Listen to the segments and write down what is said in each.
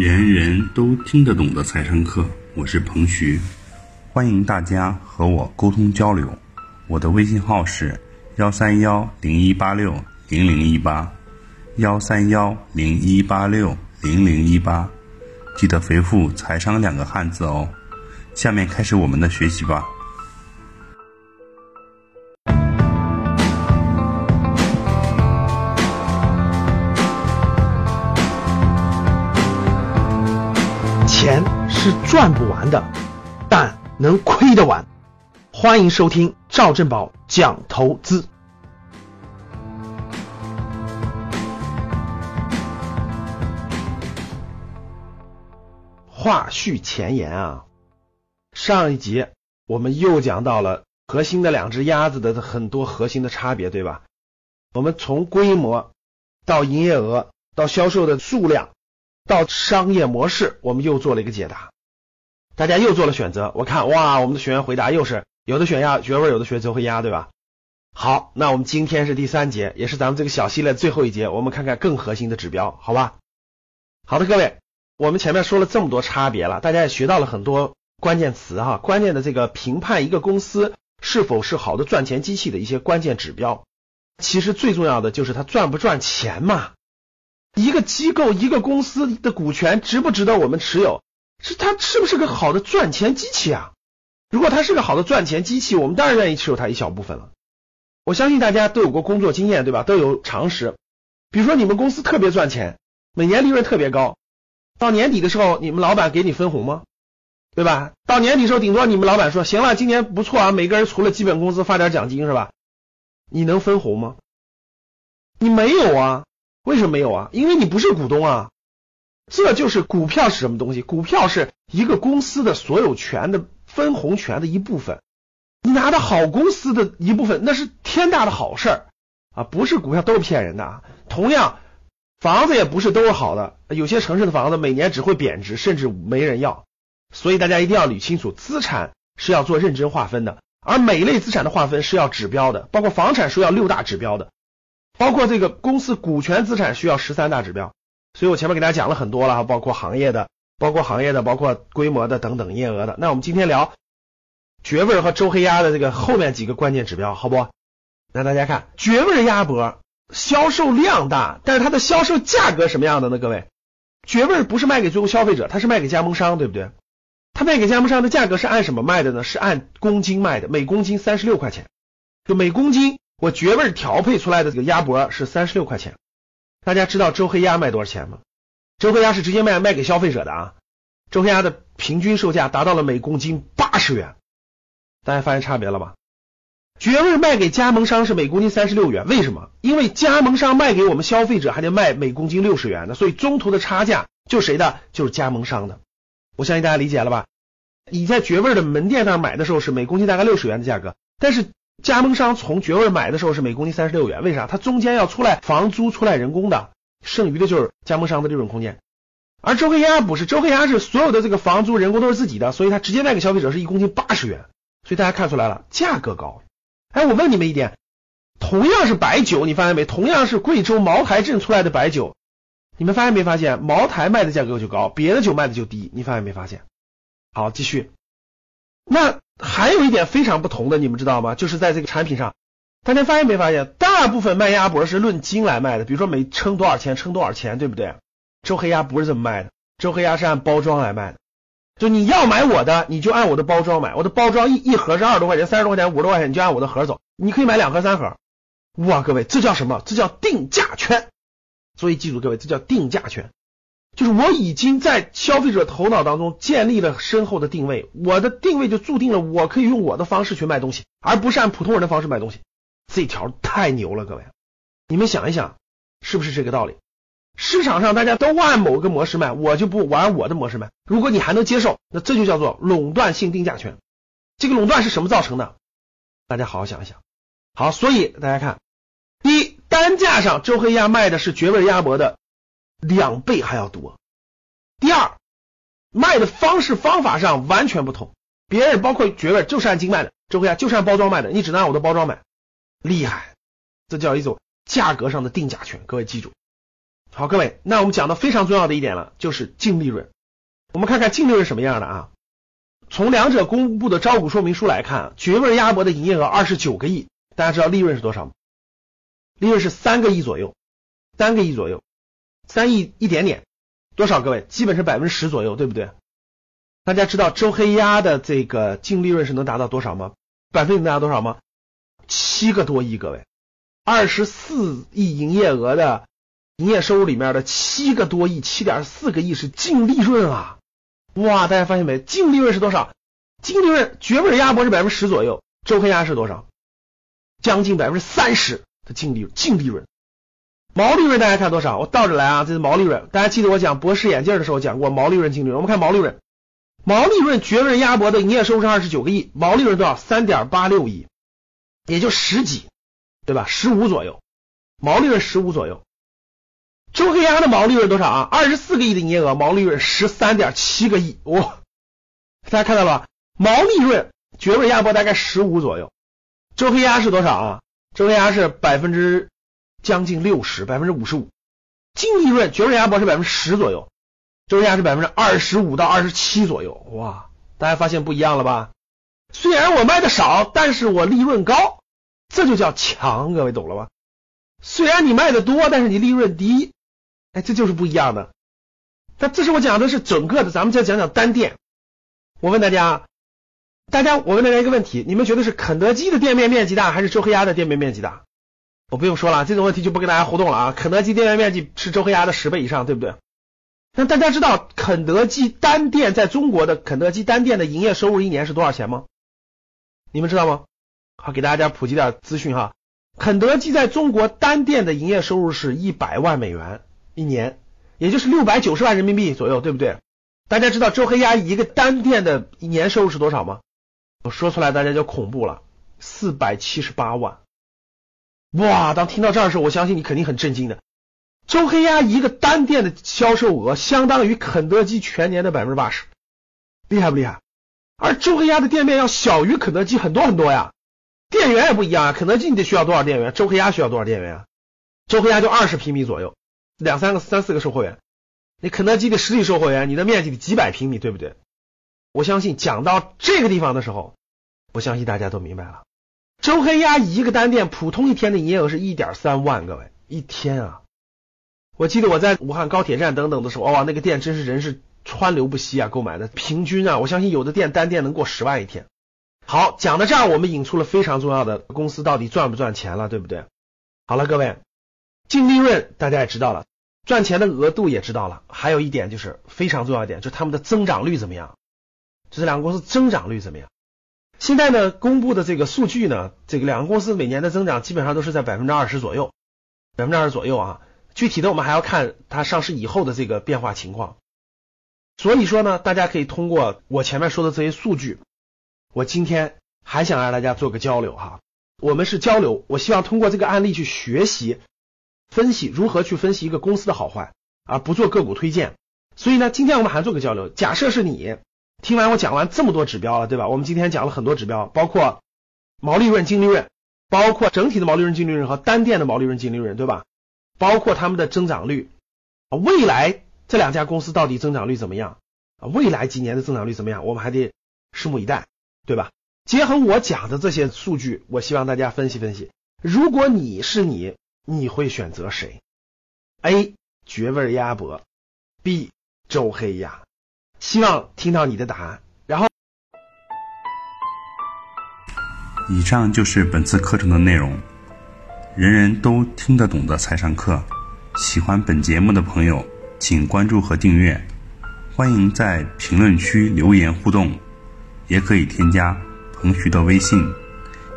人人都听得懂的财商课，我是彭徐，欢迎大家和我沟通交流。我的微信号是幺三幺零一八六零零一八，幺三幺零一八六零零一八，记得回复“财商”两个汉字哦。下面开始我们的学习吧。赚不完的，但能亏得完。欢迎收听赵正宝讲投资。话续前言啊，上一集我们又讲到了核心的两只鸭子的很多核心的差别，对吧？我们从规模到营业额到销售的数量。到商业模式，我们又做了一个解答，大家又做了选择。我看哇，我们的学员回答又是有的选压绝味，有的学周黑鸭，对吧？好，那我们今天是第三节，也是咱们这个小系列最后一节，我们看看更核心的指标，好吧？好的，各位，我们前面说了这么多差别了，大家也学到了很多关键词哈，关键的这个评判一个公司是否是好的赚钱机器的一些关键指标，其实最重要的就是它赚不赚钱嘛。一个机构、一个公司的股权值不值得我们持有？是它是不是个好的赚钱机器啊？如果它是个好的赚钱机器，我们当然愿意持有它一小部分了。我相信大家都有过工作经验，对吧？都有常识。比如说你们公司特别赚钱，每年利润特别高，到年底的时候，你们老板给你分红吗？对吧？到年底时候，顶多你们老板说行了，今年不错啊，每个人除了基本工资发点奖金是吧？你能分红吗？你没有啊。为什么没有啊？因为你不是股东啊，这就是股票是什么东西？股票是一个公司的所有权的分红权的一部分，你拿到好公司的一部分，那是天大的好事儿啊！不是股票都是骗人的啊。同样，房子也不是都是好的，有些城市的房子每年只会贬值，甚至没人要。所以大家一定要捋清楚，资产是要做认真划分的，而每类资产的划分是要指标的，包括房产是要六大指标的。包括这个公司股权资产需要十三大指标，所以我前面给大家讲了很多了，包括行业的，包括行业的，包括规模的等等营业额的。那我们今天聊绝味和周黑鸭的这个后面几个关键指标，好不？那大家看绝味鸭脖销售量大，但是它的销售价格什么样的呢？各位，绝味不是卖给最后消费者，它是卖给加盟商，对不对？它卖给加盟商的价格是按什么卖的呢？是按公斤卖的，每公斤三十六块钱，就每公斤。我绝味调配出来的这个鸭脖是三十六块钱，大家知道周黑鸭卖多少钱吗？周黑鸭是直接卖卖给消费者的啊，周黑鸭的平均售价达到了每公斤八十元，大家发现差别了吧？绝味卖给加盟商是每公斤三十六元，为什么？因为加盟商卖给我们消费者还得卖每公斤六十元的，所以中途的差价就谁的？就是加盟商的。我相信大家理解了吧？你在绝味的门店那买的时候是每公斤大概六十元的价格，但是。加盟商从绝味买的时候是每公斤三十六元，为啥？它中间要出来房租、出来人工的，剩余的就是加盟商的利润空间。而周黑鸭不是，周黑鸭是所有的这个房租、人工都是自己的，所以它直接卖给消费者是一公斤八十元。所以大家看出来了，价格高。哎，我问你们一点，同样是白酒，你发现没？同样是贵州茅台镇出来的白酒，你们发现没发现？茅台卖的价格就高，别的酒卖的就低，你发现没发现？好，继续。那还有一点非常不同的，你们知道吗？就是在这个产品上，大家发现没发现？大部分卖鸭脖是论斤来卖的，比如说每称多少钱，称多少钱，对不对？周黑鸭不是这么卖的，周黑鸭是按包装来卖的。就你要买我的，你就按我的包装买，我的包装一一盒是二十多块钱，三十多块钱，五十多块钱，你就按我的盒走。你可以买两盒、三盒。哇，各位，这叫什么？这叫定价权。所以记住，各位，这叫定价权。就是我已经在消费者头脑当中建立了深厚的定位，我的定位就注定了我可以用我的方式去卖东西，而不是按普通人的方式卖东西。这条太牛了，各位，你们想一想，是不是这个道理？市场上大家都按某个模式卖，我就不玩我的模式卖。如果你还能接受，那这就叫做垄断性定价权。这个垄断是什么造成的？大家好好想一想。好，所以大家看，第一，单价上周黑鸭卖的是绝味鸭脖的。两倍还要多。第二，卖的方式方法上完全不同，别人包括绝味就是按斤卖的，周黑鸭就是按包装卖的，你只能按我的包装买，厉害，这叫一种价格上的定价权。各位记住，好，各位，那我们讲到非常重要的一点了，就是净利润。我们看看净利润什么样的啊？从两者公布的招股说明书来看，绝味鸭脖的营业额二十九个亿，大家知道利润是多少吗？利润是三个亿左右，三个亿左右，三亿一点点，多少？各位，基本是百分之十左右，对不对？大家知道周黑鸭的这个净利润是能达到多少吗？百分比能达到多少吗？七个多亿，各位，二十四亿营业额的营业收入里面的七个多亿，七点四个亿是净利润啊！哇，大家发现没？净利润是多少？净利润绝味鸭脖是百分之十左右，周黑鸭是多少？将近百分之三十的净利净利润。毛利润大家看多少？我倒着来啊，这是毛利润。大家记得我讲博士眼镜的时候讲过毛利润净利润。我们看毛利润，毛利润绝味鸭脖的营业收入是二十九个亿，毛利润多少？三点八六亿，也就十几，对吧？十五左右，毛利润十五左右。周黑鸭的毛利润多少啊？二十四个亿的营业额，毛利润十三点七个亿，哇！大家看到了，毛利润绝味鸭脖大概十五左右，周黑鸭是多少啊？周黑鸭是百分之将近六十，百分之五十五。净利润绝味鸭脖是百分之十左右，周黑鸭是百分之二十五到二十七左右，哇！大家发现不一样了吧？虽然我卖的少，但是我利润高，这就叫强，各位懂了吧？虽然你卖的多，但是你利润低。哎，这就是不一样的。但这是我讲的是整个的，咱们再讲讲单店。我问大家，大家，我问大家一个问题：你们觉得是肯德基的店面面积大，还是周黑鸭的店面面积大？我不用说了，这种问题就不跟大家互动了啊。肯德基店面面积是周黑鸭的十倍以上，对不对？那大家知道肯德基单店在中国的肯德基单店的营业收入一年是多少钱吗？你们知道吗？好，给大家普及点资讯哈。肯德基在中国单店的营业收入是一百万美元。一年，也就是六百九十万人民币左右，对不对？大家知道周黑鸭一个单店的年收入是多少吗？我说出来大家就恐怖了，四百七十八万。哇！当听到这儿的时候，我相信你肯定很震惊的。周黑鸭一个单店的销售额相当于肯德基全年的百分之八十，厉害不厉害？而周黑鸭的店面要小于肯德基很多很多呀，店员也不一样啊。肯德基你得需要多少店员？周黑鸭需要多少店员啊？周黑鸭就二十平米左右。两三个、三四个售货员，你肯德基的实体售货员，你的面积得几百平米，对不对？我相信讲到这个地方的时候，我相信大家都明白了。周黑鸭一个单店普通一天的营业额是一点三万，各位一天啊！我记得我在武汉高铁站等等的时候，哇，那个店真是人是川流不息啊，购买的平均啊，我相信有的店单店能过十万一天。好，讲到这儿，我们引出了非常重要的公司到底赚不赚钱了，对不对？好了，各位，净利润大家也知道了。赚钱的额度也知道了，还有一点就是非常重要一点，就他们的增长率怎么样？就这两个公司增长率怎么样？现在呢，公布的这个数据呢，这个两个公司每年的增长基本上都是在百分之二十左右，百分之二十左右啊。具体的我们还要看它上市以后的这个变化情况。所以说呢，大家可以通过我前面说的这些数据，我今天还想让大家做个交流哈。我们是交流，我希望通过这个案例去学习。分析如何去分析一个公司的好坏，而不做个股推荐。所以呢，今天我们还做个交流。假设是你听完我讲完这么多指标了，对吧？我们今天讲了很多指标，包括毛利润、净利润，包括整体的毛利润、净利润和单店的毛利润、净利润，对吧？包括他们的增长率，啊未来这两家公司到底增长率怎么样？啊，未来几年的增长率怎么样？我们还得拭目以待，对吧？结合我讲的这些数据，我希望大家分析分析。如果你是你。你会选择谁？A. 绝味鸭脖，B. 周黑鸭。希望听到你的答案。然后，以上就是本次课程的内容，人人都听得懂的财商课。喜欢本节目的朋友，请关注和订阅。欢迎在评论区留言互动，也可以添加彭徐的微信：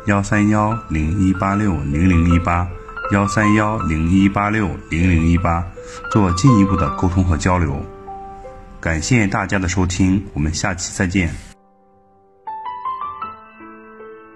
幺三幺零一八六零零一八。幺三幺零一八六零零一八，做进一步的沟通和交流。感谢大家的收听，我们下期再见。